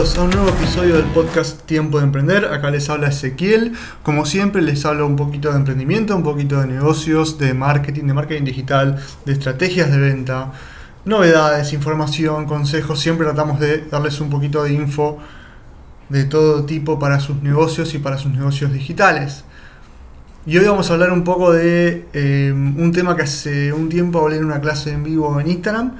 A un nuevo episodio del podcast Tiempo de Emprender. Acá les habla Ezequiel. Como siempre les hablo un poquito de emprendimiento, un poquito de negocios, de marketing, de marketing digital, de estrategias de venta, novedades, información, consejos. Siempre tratamos de darles un poquito de info de todo tipo para sus negocios y para sus negocios digitales. Y hoy vamos a hablar un poco de eh, un tema que hace un tiempo hablé en una clase en vivo en Instagram,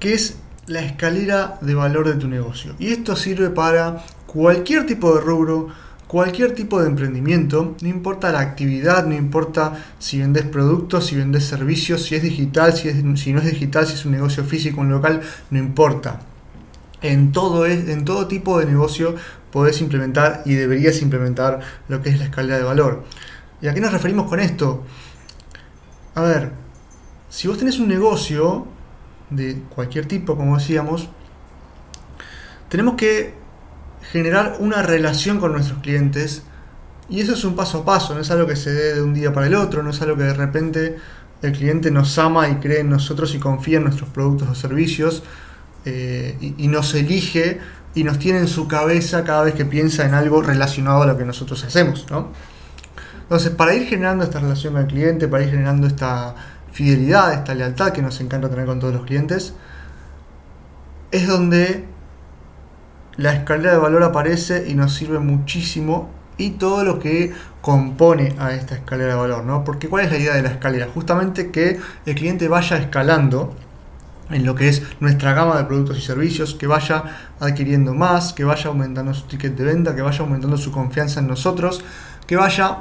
que es la escalera de valor de tu negocio. Y esto sirve para cualquier tipo de rubro, cualquier tipo de emprendimiento, no importa la actividad, no importa si vendes productos, si vendes servicios, si es digital, si, si no es digital, si es un negocio físico, un local, no importa. En todo, en todo tipo de negocio podés implementar y deberías implementar lo que es la escalera de valor. ¿Y a qué nos referimos con esto? A ver, si vos tenés un negocio, de cualquier tipo, como decíamos, tenemos que generar una relación con nuestros clientes y eso es un paso a paso, no es algo que se dé de un día para el otro, no es algo que de repente el cliente nos ama y cree en nosotros y confía en nuestros productos o servicios eh, y, nos elige y nos tiene en su cabeza cada vez que piensa en algo relacionado a lo que nosotros hacemos. Entonces, para ir generando esta relación con el cliente, para ir generando esta, fidelidad, esta lealtad que nos encanta tener con todos los clientes, es donde la escalera de valor aparece y nos sirve muchísimo y todo lo que compone a esta escalera de valor, ¿no? Porque ¿cuál es la idea de la escalera? Justamente que el cliente vaya escalando en lo que es nuestra gama de productos y servicios, que vaya adquiriendo más, que vaya aumentando su ticket de venta, que vaya aumentando su confianza en nosotros, que vaya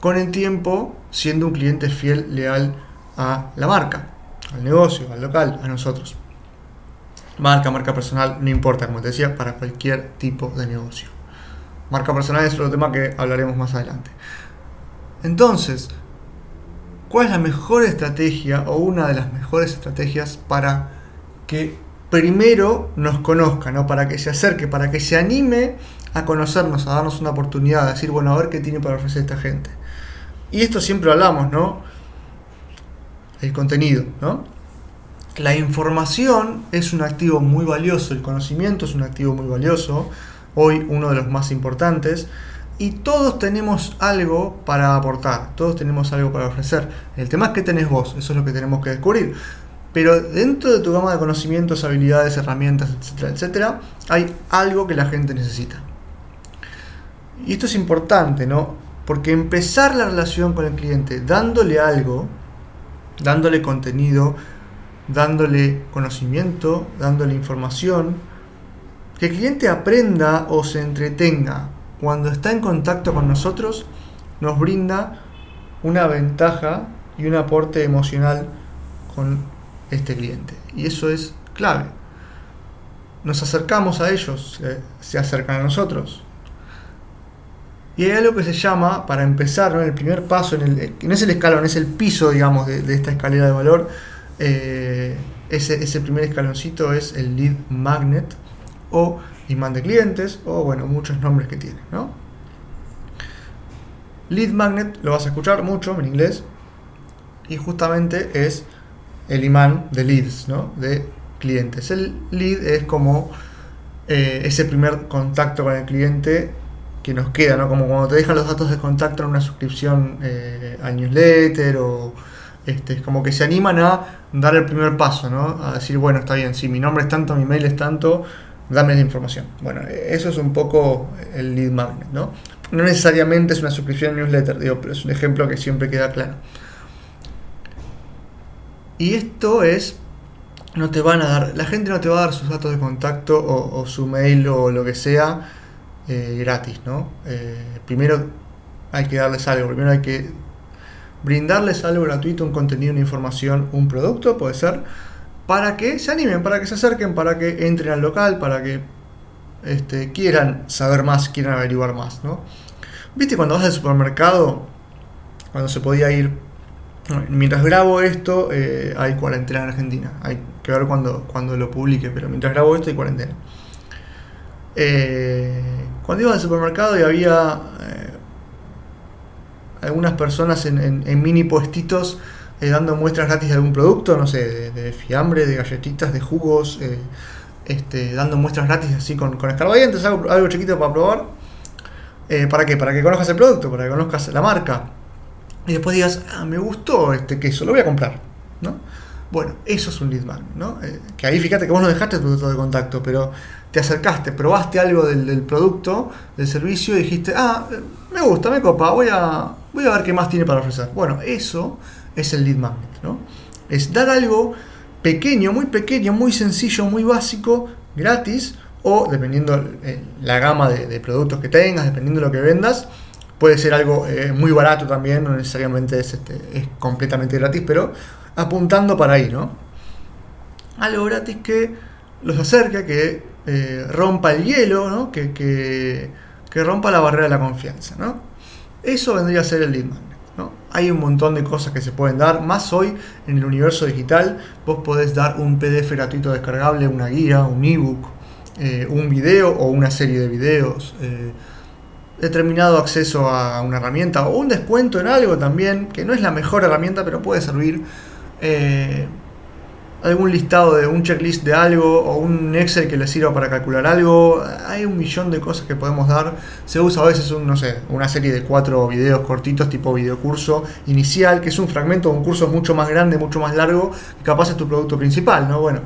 con el tiempo siendo un cliente fiel, leal a la marca, al negocio, al local, a nosotros. Marca, marca personal, no importa, como te decía, para cualquier tipo de negocio. Marca personal es otro tema que hablaremos más adelante. Entonces, ¿cuál es la mejor estrategia o una de las mejores estrategias para que primero nos conozca, ¿no? para que se acerque, para que se anime a conocernos, a darnos una oportunidad, a decir, bueno, a ver qué tiene para ofrecer esta gente? Y esto siempre hablamos, ¿no? El contenido, ¿no? La información es un activo muy valioso, el conocimiento es un activo muy valioso, hoy uno de los más importantes, y todos tenemos algo para aportar, todos tenemos algo para ofrecer. El tema es que tenés vos, eso es lo que tenemos que descubrir. Pero dentro de tu gama de conocimientos, habilidades, herramientas, etcétera, etcétera, hay algo que la gente necesita. Y esto es importante, ¿no? Porque empezar la relación con el cliente dándole algo, dándole contenido, dándole conocimiento, dándole información, que el cliente aprenda o se entretenga cuando está en contacto con nosotros, nos brinda una ventaja y un aporte emocional con este cliente. Y eso es clave. Nos acercamos a ellos, se acercan a nosotros. Y hay algo que se llama, para empezar, el primer paso, en el, no es el escalón, es el piso, digamos, de, esta escalera de valor. Eh, ese, ese, primer escaloncito es el lead magnet o imán de clientes, o bueno, muchos nombres que tiene. ¿no? Lead magnet lo vas a escuchar mucho en inglés y justamente es el imán de leads, ¿no? de clientes. El lead es como eh, ese primer contacto con el cliente que nos queda, ¿no? Como cuando te dejan los datos de contacto en una suscripción eh, al newsletter o este, como que se animan a dar el primer paso, ¿no? A decir, bueno, está bien, si mi nombre es tanto, mi mail es tanto, dame la información. Bueno, eso es un poco el lead magnet, ¿no? No necesariamente es una suscripción al newsletter, digo, pero es un ejemplo que siempre queda claro. Y esto es, no te van a dar, la gente no te va a dar sus datos de contacto o su mail o lo que sea eh, gratis, ¿no? Eh, primero hay que darles algo, primero hay que brindarles algo gratuito, un contenido, una información, un producto, puede ser, para que se animen, para que se acerquen, para que entren al local, para que este, quieran saber más, quieran averiguar más, ¿no? ¿Viste cuando vas al supermercado, cuando se podía ir, mientras grabo esto, eh, hay cuarentena en Argentina, hay que ver cuando, cuando lo publique, pero mientras grabo esto hay cuarentena. Cuando iba al supermercado y había eh, algunas personas en, mini puestitos eh, dando muestras gratis de algún producto, no sé, de, fiambre, de galletitas, de jugos, este, dando muestras gratis así con, con algo, chiquito para probar. Eh, ¿Para qué? Para que conozcas el producto, para que conozcas la marca. Y después digas, ah, me gustó este queso, lo voy a comprar. ¿no? Bueno, eso es un lead magnet, ¿no? Eh, que ahí fíjate que vos no dejaste tu producto de contacto, pero te acercaste, probaste algo del, producto, del servicio y dijiste, ah, me gusta, me copa, voy a, voy a ver qué más tiene para ofrecer. Bueno, eso es el lead magnet, ¿no? Es dar algo pequeño, muy pequeño, muy sencillo, muy básico, gratis, o dependiendo la gama de, productos que tengas, dependiendo de lo que vendas, puede ser algo eh, muy barato también, no necesariamente es, este, es completamente gratis, pero apuntando para ahí, ¿no? Algo gratis que los acerca, que eh, rompa el hielo, ¿no? Que, que, rompa la barrera de la confianza, ¿no? Eso vendría a ser el lead magnet. ¿no? Hay un montón de cosas que se pueden dar, más hoy en el universo digital, vos podés dar un PDF gratuito descargable, una guía, un ebook, eh, un video o una serie de videos, eh, determinado acceso a una herramienta o un descuento en algo también, que no es la mejor herramienta, pero puede servir algún listado de un checklist de algo o un Excel que le sirva para calcular algo. Hay un millón de cosas que podemos dar. Se usa a veces un, no sé, una serie de cuatro videos cortitos tipo videocurso inicial, que es un fragmento de un curso mucho más grande, mucho más largo, que capaz es tu producto principal, ¿no? Bueno,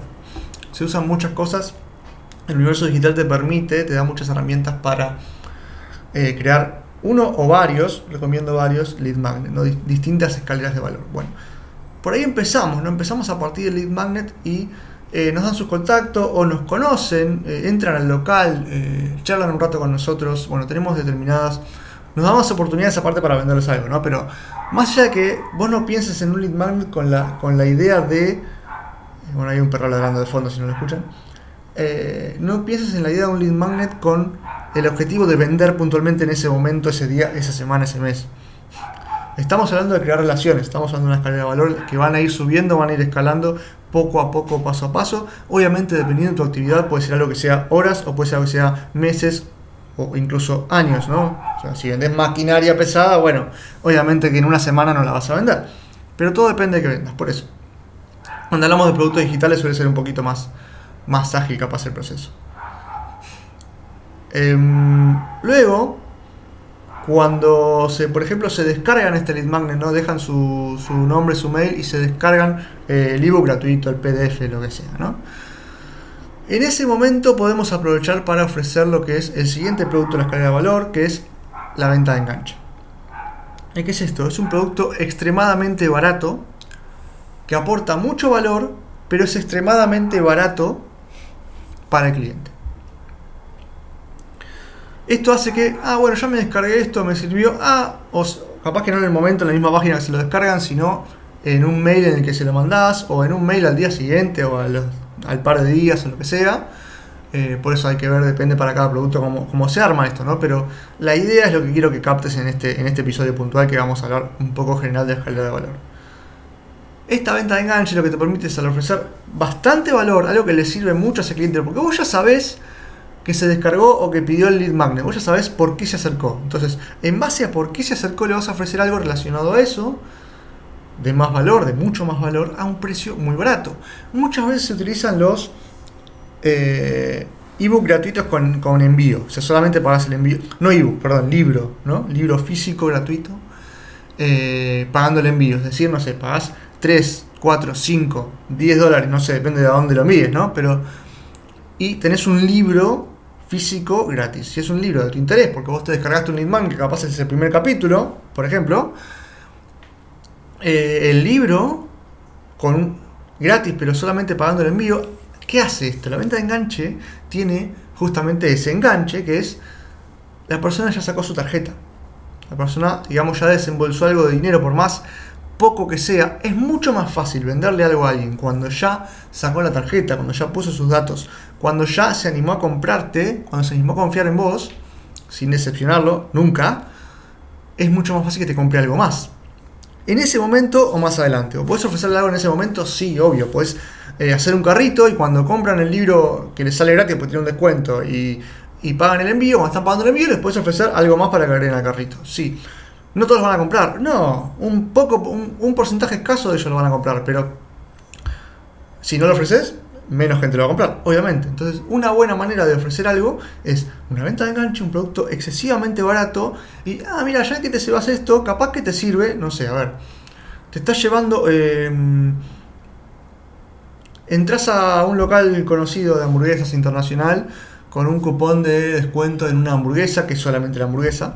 se usan muchas cosas. El universo digital te permite, te da muchas herramientas para eh, crear uno o varios, recomiendo varios, lead magnet, ¿no? distintas escaleras de valor. Bueno por ahí empezamos, ¿no? Empezamos a partir del lead magnet y eh, nos dan sus contactos o nos conocen, eh, entran al local, eh, charlan un rato con nosotros, bueno, tenemos determinadas, nos damos oportunidades aparte para venderles algo, ¿no? Pero más allá de que vos no pienses en un lead magnet con la, con la idea de, bueno, hay un perro ladrando de fondo si no lo escuchan, no pienses en la idea de un lead magnet con el objetivo de vender puntualmente en ese momento, ese día, esa semana, ese mes. Estamos hablando de crear relaciones, estamos hablando de una escalera de valor que van a ir subiendo, van a ir escalando poco a poco, paso a paso. Obviamente, dependiendo de tu actividad, puede ser algo que sea horas o puede ser algo que sea meses o incluso años, ¿no? O sea, si vendes maquinaria pesada, bueno, obviamente que en una semana no la vas a vender. Pero todo depende de que vendas, por eso. Cuando hablamos de productos digitales suele ser un poquito más, más ágil capaz el proceso. Em, luego, cuando se, por ejemplo, se descargan este lead magnet, ¿no? Dejan su, su nombre, su mail y se descargan eh, el ebook gratuito, el PDF, lo que sea, ¿no? En ese momento podemos aprovechar para ofrecer lo que es el siguiente producto de la escalera de valor, que es la venta de enganche. ¿Qué es esto? Es un producto extremadamente barato, que aporta mucho valor, pero es extremadamente barato para el cliente. Esto hace que, ah, bueno, ya me descargué esto, me sirvió, ah, o capaz que no en el momento en la misma página que se lo descargan, sino en un mail en el que se lo mandás, o en un mail al día siguiente, o al, par de días, o lo que sea. Eh, por eso hay que ver, depende para cada producto cómo, se arma esto, ¿no? Pero la idea es lo que quiero que captes en este, en este episodio puntual que vamos a hablar un poco general de escalera de valor. Esta venta de enganche lo que te permite es al ofrecer bastante valor, algo que le sirve mucho a ese cliente, porque vos ya sabés que se descargó o que pidió el lead magnet. Vos ya sabés por qué se acercó. Entonces, en base a por qué se acercó, le vas a ofrecer algo relacionado a eso, de más valor, de mucho más valor, a un precio muy barato. Muchas veces se utilizan los eh, ebook gratuitos con, envío. O sea, solamente pagas el envío. No ebook, perdón, libro, ¿no? Libro físico gratuito, eh, pagando el envío. Es decir, no sé, pagas 3, 4, 5, 10 dólares, no sé, depende de dónde lo envíes, ¿no? Pero. Y tenés un libro físico gratis. Si es un libro de tu interés, porque vos te descargaste un Leadman que capaz es el primer capítulo, por ejemplo, eh, el libro con gratis, pero solamente pagando el envío, ¿qué hace esto? La venta de enganche tiene justamente ese enganche que es la persona ya sacó su tarjeta. La persona, digamos, ya desembolsó algo de dinero por más poco que sea, es mucho más fácil venderle algo a alguien cuando ya sacó la tarjeta, cuando ya puso sus datos, cuando ya se animó a comprarte, cuando se animó a confiar en vos, sin decepcionarlo, nunca, es mucho más fácil que te compre algo más. En ese momento o más adelante. ¿O puedes ofrecerle algo en ese momento? Sí, obvio. Puedes eh, hacer un carrito y cuando compran el libro que les sale gratis, pues tiene un descuento y, pagan el envío, cuando están pagando el envío, les puedes ofrecer algo más para que agreguen al carrito. Sí. No todos van a comprar. No, un poco, un, porcentaje escaso de ellos lo van a comprar, pero si no lo ofreces, menos gente lo va a comprar, obviamente. Entonces, una buena manera de ofrecer algo es una venta de enganche, un producto excesivamente barato y, ah, mira, ya que te llevas esto, capaz que te sirve, no sé, a ver, te estás llevando... Em, entras a un local conocido de hamburguesas internacional con un cupón de descuento en una hamburguesa, que es solamente la hamburguesa,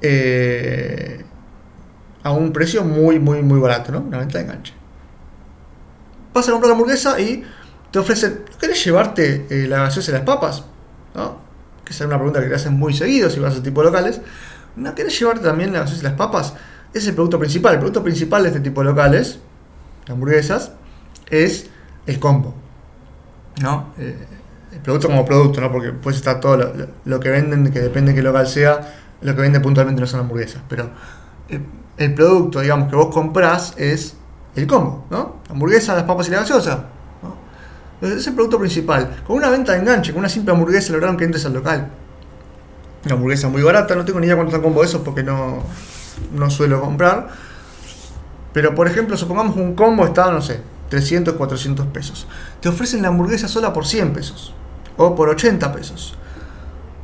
eh, a un precio muy, muy, muy barato, ¿no? Una venta de enganche. Vas a comprar la hamburguesa y te ofrecen, ¿querés llevarte eh, la gaseosa y las papas? ¿No? Que es una pregunta que te hacen muy seguido si vas a tipo locales. ¿No querés llevarte también la gaseosa y las papas? Es el producto principal. El producto principal de este tipo locales, de hamburguesas, es el combo. ¿No? Eh, el producto como producto, ¿no? Porque pues está todo lo, que venden, que depende de qué local sea, lo que vende puntualmente no son hamburguesas. Pero eh, el producto, digamos, que vos comprás es el combo, ¿no? Hamburguesa, las papas y la gaseosa. ¿no? Es el producto principal. Con una venta de enganche, con una simple hamburguesa lograron que entres al local. Una hamburguesa muy barata, no tengo ni idea cuánto están combo esos porque no, no suelo comprar. Pero por ejemplo, supongamos un combo está, no sé, 300, 400 pesos. Te ofrecen la hamburguesa sola por 100 pesos. O por 80 pesos.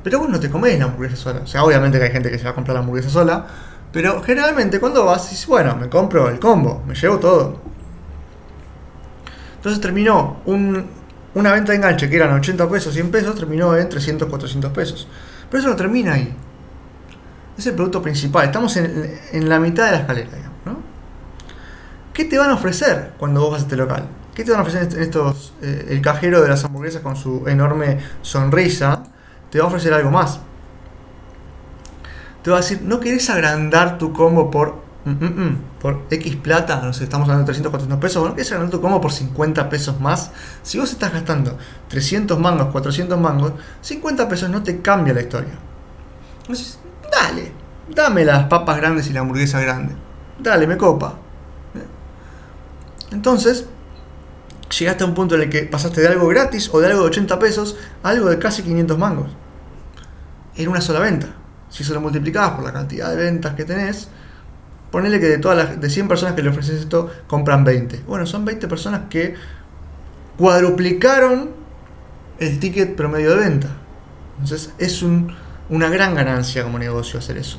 Pero vos no te comés la hamburguesa sola. O sea, obviamente que hay gente que se va a comprar la hamburguesa sola. Pero generalmente cuando vas, dices, bueno, me compro el combo, me llevo todo. Entonces terminó una venta de enganche que eran 80 pesos, 100 pesos, terminó en 300, 400 pesos. Pero eso no termina ahí. Es el producto principal. Estamos en, en la mitad de la escalera, ¿no? ¿Qué te van a ofrecer cuando vos vas a este local? ¿Qué te van a ofrecer estos? Eh, el cajero de las hamburguesas con su enorme sonrisa te va a ofrecer algo más. Te va a decir, ¿no querés agrandar tu combo por, mm, mm, mm, por X plata? No sé, estamos hablando de 300, 400 pesos. ¿No querés agrandar tu combo por 50 pesos más? Si vos estás gastando 300 mangos, 400 mangos, 50 pesos no te cambia la historia. Entonces, dale, dame las papas grandes y la hamburguesa grande. Dale, me copa. Entonces, llegaste a un punto en el que pasaste de algo gratis o de algo de 80 pesos a algo de casi 500 mangos. En una sola venta. Si eso lo multiplicabas por la cantidad de ventas que tenés, ponele que de todas las de 100 personas que le ofreces esto, compran 20. Bueno, son 20 personas que cuadruplicaron el ticket promedio de venta. Entonces es una gran ganancia como negocio hacer eso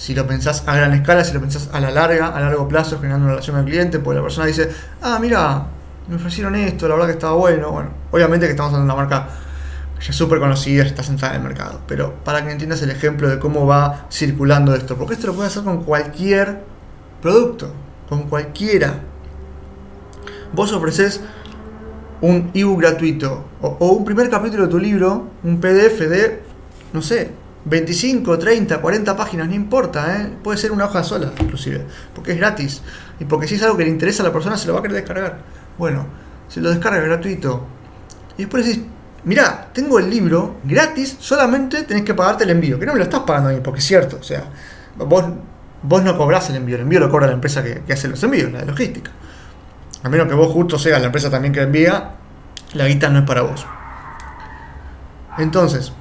si lo pensás a gran escala, si lo pensás a la larga, a largo plazo, generando una relación con el cliente, porque la persona dice, ah, mira, me ofrecieron esto, la verdad que estaba bueno. Bueno, obviamente que estamos hablando de una marca ya súper conocida, está sentada en el mercado, pero para que entiendas el ejemplo de cómo va circulando esto, porque esto lo puedes hacer con cualquier producto, con cualquiera. Vos ofreces un ebook gratuito o, o un primer capítulo de tu libro, un PDF de, no sé, 25, 30, 40 páginas, no importa, ¿eh? puede ser una hoja sola, inclusive, porque es gratis. Y porque si es algo que le interesa a la persona, se lo va a querer descargar. Bueno, se lo descarga gratuito. Y después decís, mirá, tengo el libro gratis, solamente tenés que pagarte el envío. Que no me lo estás pagando a mí, porque es cierto, o sea, vos, vos no cobrás el envío, el envío lo cobra la empresa que, que hace los envíos, la de logística. A menos que vos justo seas la empresa también que envía, la guita no es para vos. Entonces,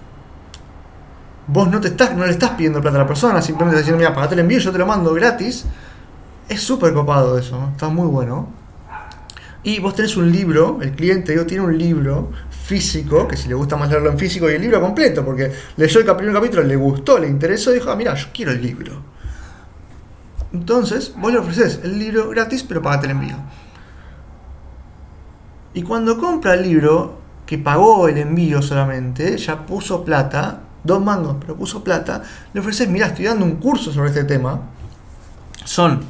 vos no, te estás, no le estás pidiendo plata a la persona, simplemente estás diciendo, mira, pagate el envío, yo te lo mando gratis. Es súper copado eso, está muy bueno. Y vos tenés un libro, el cliente digo, tiene un libro físico, que si le gusta más leerlo en físico, y el libro completo, porque leyó el primer capítulo, le gustó, le interesó, dijo, ah, mira, yo quiero el libro. Entonces, vos le ofreces el libro gratis, pero pagate el envío. Y cuando compra el libro, que pagó el envío solamente, ya puso plata, dos mangos, pero puso plata, le ofreces, mira, estoy dando un curso sobre este tema. Son,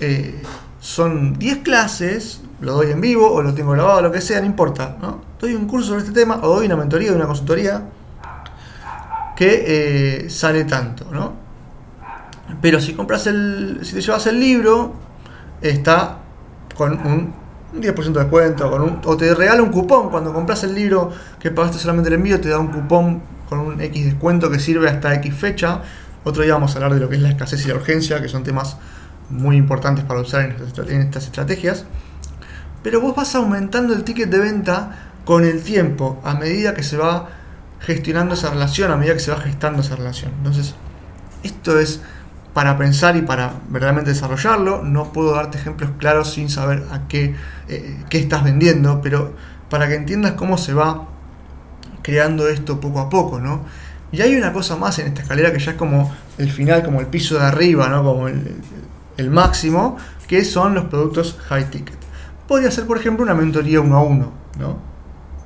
eh, son 10 clases, lo doy en vivo o lo tengo grabado, lo que sea, no importa. ¿no? Doy un curso sobre este tema o doy una mentoría, de una consultoría que eh, sale tanto, ¿no? Pero si compras el, si te llevas el libro, está con un 10% de descuento, o te regala un cupón cuando compras el libro que pagaste solamente el envío, te da un cupón con un X descuento que sirve hasta X fecha. Otro día vamos a hablar de lo que es la escasez y la urgencia, que son temas muy importantes para usar en estas estrategias. Pero vos vas aumentando el ticket de venta con el tiempo, a medida que se va gestionando esa relación, a medida que se va gestando esa relación. Entonces, esto es para pensar y para verdaderamente desarrollarlo. No puedo darte ejemplos claros sin saber a qué, eh, qué estás vendiendo, pero para que entiendas cómo se va creando esto poco a poco, ¿no? Y hay una cosa más en esta escalera que ya es como el final, como el piso de arriba, ¿no? Como el, el máximo, que son los productos high ticket. Podría ser, por ejemplo, una mentoría uno a uno, ¿no?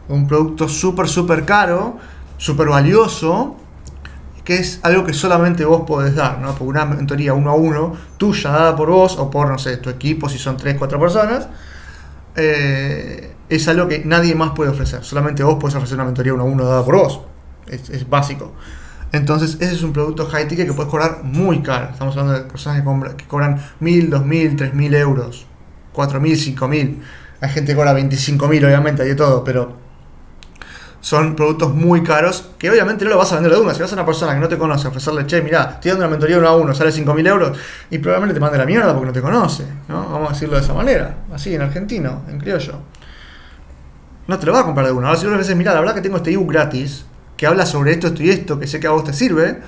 Un producto súper, súper caro, súper valioso, que es algo que solamente vos podés dar, ¿no? Porque una mentoría uno a uno, tuya, dada por vos, o por, no sé, tu equipo, si son 3, 4 personas, eh, es algo que nadie más puede ofrecer. Solamente vos podés ofrecer una mentoría uno a uno dada por vos. Es, básico. Entonces, ese es un producto high ticket que puedes cobrar muy caro. Estamos hablando de personas que, cobran 1000, 2000, 3000 euros, 4000, 5000. Hay gente que cobra 25.000, obviamente, hay de todo, pero son productos muy caros que obviamente no lo vas a vender de una. Si vas a una persona que no te conoce, ofrecerle, che, mira, estoy dando una mentoría uno a uno, sale 5.000 euros, y probablemente te mande la mierda porque no te conoce, ¿no? Vamos a decirlo de esa manera, así en argentino, en criollo. No te lo va a comprar de una. Ahora, si vos le dices, mira, la verdad que tengo este ebook gratis, que habla sobre esto, esto y esto, que sé que a vos te sirve,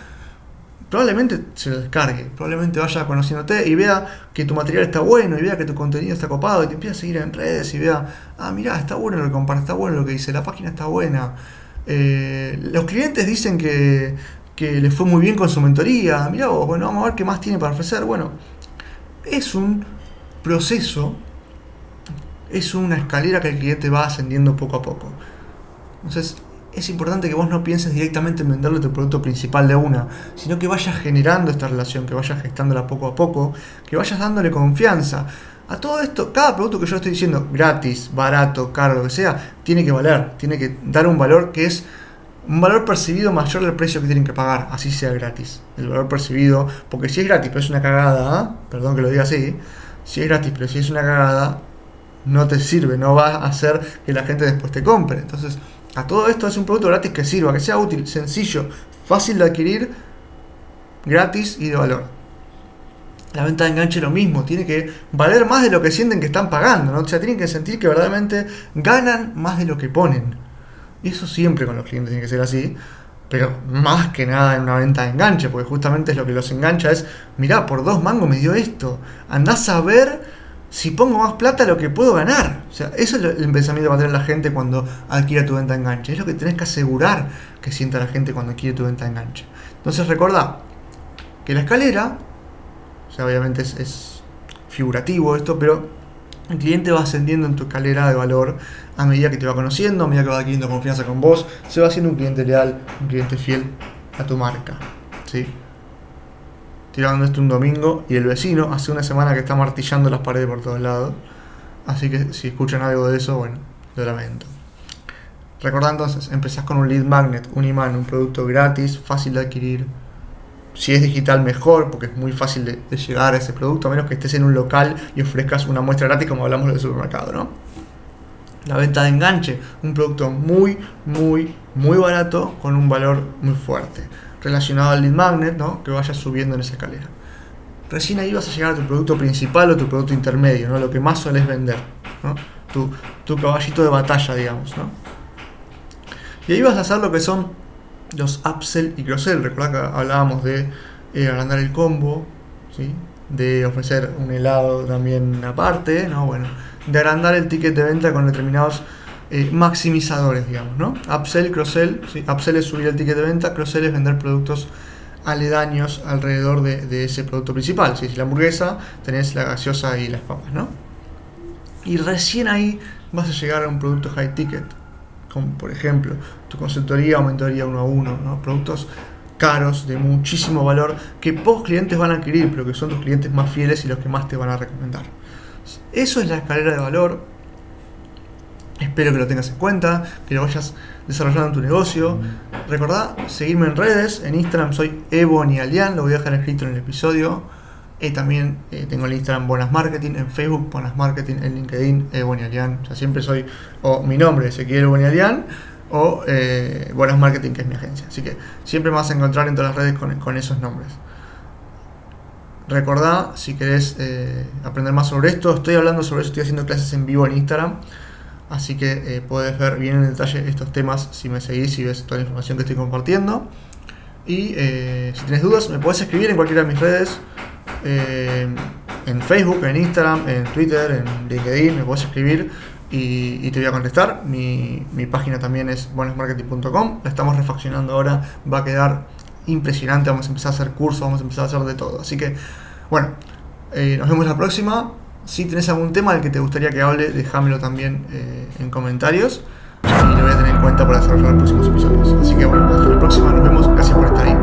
probablemente se lo descargue, probablemente vaya conociéndote y vea que tu material está bueno y vea que tu contenido está copado y te empieza a seguir en redes y vea, ah, mira, está bueno lo que comparte, está bueno lo que dice, la página está buena. Eh, los clientes dicen que, que les fue muy bien con su mentoría, mira vos, bueno, vamos a ver qué más tiene para ofrecer. Bueno, es un proceso, es una escalera que el cliente va ascendiendo poco a poco. Entonces, es importante que vos no pienses directamente en venderle tu producto principal de una, sino que vayas generando esta relación, que vayas gestándola poco a poco, que vayas dándole confianza. A todo esto, cada producto que yo estoy diciendo, gratis, barato, caro, lo que sea, tiene que valer, tiene que dar un valor que es un valor percibido mayor del precio que tienen que pagar, así sea gratis. El valor percibido, porque si es gratis pero es una cagada, ¿ah? perdón que lo diga así, si es gratis pero si es una cagada, no te sirve, no va a hacer que la gente después te compre. Entonces, a todo esto es un producto gratis que sirva, que sea útil, sencillo, fácil de adquirir, gratis y de valor. La venta de enganche lo mismo, tiene que valer más de lo que sienten que están pagando, ¿no? O sea, tienen que sentir que verdaderamente ganan más de lo que ponen. Y eso siempre con los clientes tiene que ser así, pero más que nada en una venta de enganche, porque justamente es lo que los engancha es, mirá, por dos mangos me dio esto, andás a ver si pongo más plata lo que puedo ganar. O sea, eso es el pensamiento que va a tener la gente cuando adquiere tu venta enganche. Es lo que tenés que asegurar que sienta la gente cuando adquiere tu venta enganche. Entonces recordá que la escalera, o sea, obviamente es, figurativo esto, pero el cliente va ascendiendo en tu escalera de valor a medida que te va conociendo, a medida que va adquiriendo confianza con vos, se va haciendo un cliente leal, un cliente fiel a tu marca. ¿sí? Tirando esto un domingo y el vecino hace una semana que está martillando las paredes por todos lados. Así que si escuchan algo de eso, bueno, lo lamento. Recordá entonces, empezás con un lead magnet, un imán, un producto gratis, fácil de adquirir. Si es digital, mejor, porque es muy fácil de, llegar a ese producto, a menos que estés en un local y ofrezcas una muestra gratis, como hablamos del supermercado, ¿no? La venta de enganche, un producto muy, muy, muy barato con un valor muy fuerte relacionado al lead magnet, ¿no? que vayas subiendo en esa escalera. Recién ahí vas a llegar a tu producto principal o tu producto intermedio, ¿no? lo que más sueles vender, ¿no? tu, caballito de batalla, digamos. ¿no? Y ahí vas a hacer lo que son los upsell y cross-sell. Recuerda que hablábamos de eh, agrandar el combo, ¿sí? de ofrecer un helado también aparte, ¿no? bueno, de agrandar el ticket de venta con determinados eh, maximizadores, digamos, ¿no? Upsell, cross-sell, upsell es subir el ticket de venta, cross-sell es vender productos aledaños alrededor de, ese producto principal. Si es la hamburguesa, tenés la gaseosa y las papas, ¿no? Y recién ahí vas a llegar a un producto high ticket, como por ejemplo tu consultoría o mentoría uno a uno, ¿no? Productos caros, de muchísimo valor, que pocos clientes van a adquirir, pero que son tus clientes más fieles y los que más te van a recomendar. Eso es la escalera de valor, Espero que lo tengas en cuenta, que lo vayas desarrollando en tu negocio. Recordá seguirme en redes, en Instagram soy Ebonialian, lo voy a dejar escrito en el episodio. Y también eh, tengo el Instagram Buenas Marketing, en Facebook Buenas Marketing, en LinkedIn Ebonialian. O sea, siempre soy, o mi nombre Ezequiel Ebonialian, o eh, Buenas Marketing, que es mi agencia. Así que siempre me vas a encontrar en todas las redes con, esos nombres. Recordá, si querés eh, aprender más sobre esto, estoy hablando sobre eso, estoy haciendo clases en vivo en Instagram. Así que eh, puedes ver bien en detalle estos temas si me seguís y ves toda la información que estoy compartiendo. Y eh, si tienes dudas, me puedes escribir en cualquiera de mis redes. eh, en Facebook, en Instagram, en Twitter, en LinkedIn, me puedes escribir y, te voy a contestar. Mi, página también es bonusmarketing.com. La estamos refaccionando ahora. Va a quedar impresionante. Vamos a empezar a hacer cursos, vamos a empezar a hacer de todo. Así que, bueno, eh, nos vemos la próxima. Si tenés algún tema del que te gustaría que hable, déjamelo también eh, en comentarios. Y lo voy a tener en cuenta para desarrollar los próximos episodios. Así que bueno, hasta la próxima, nos vemos. Gracias por estar ahí.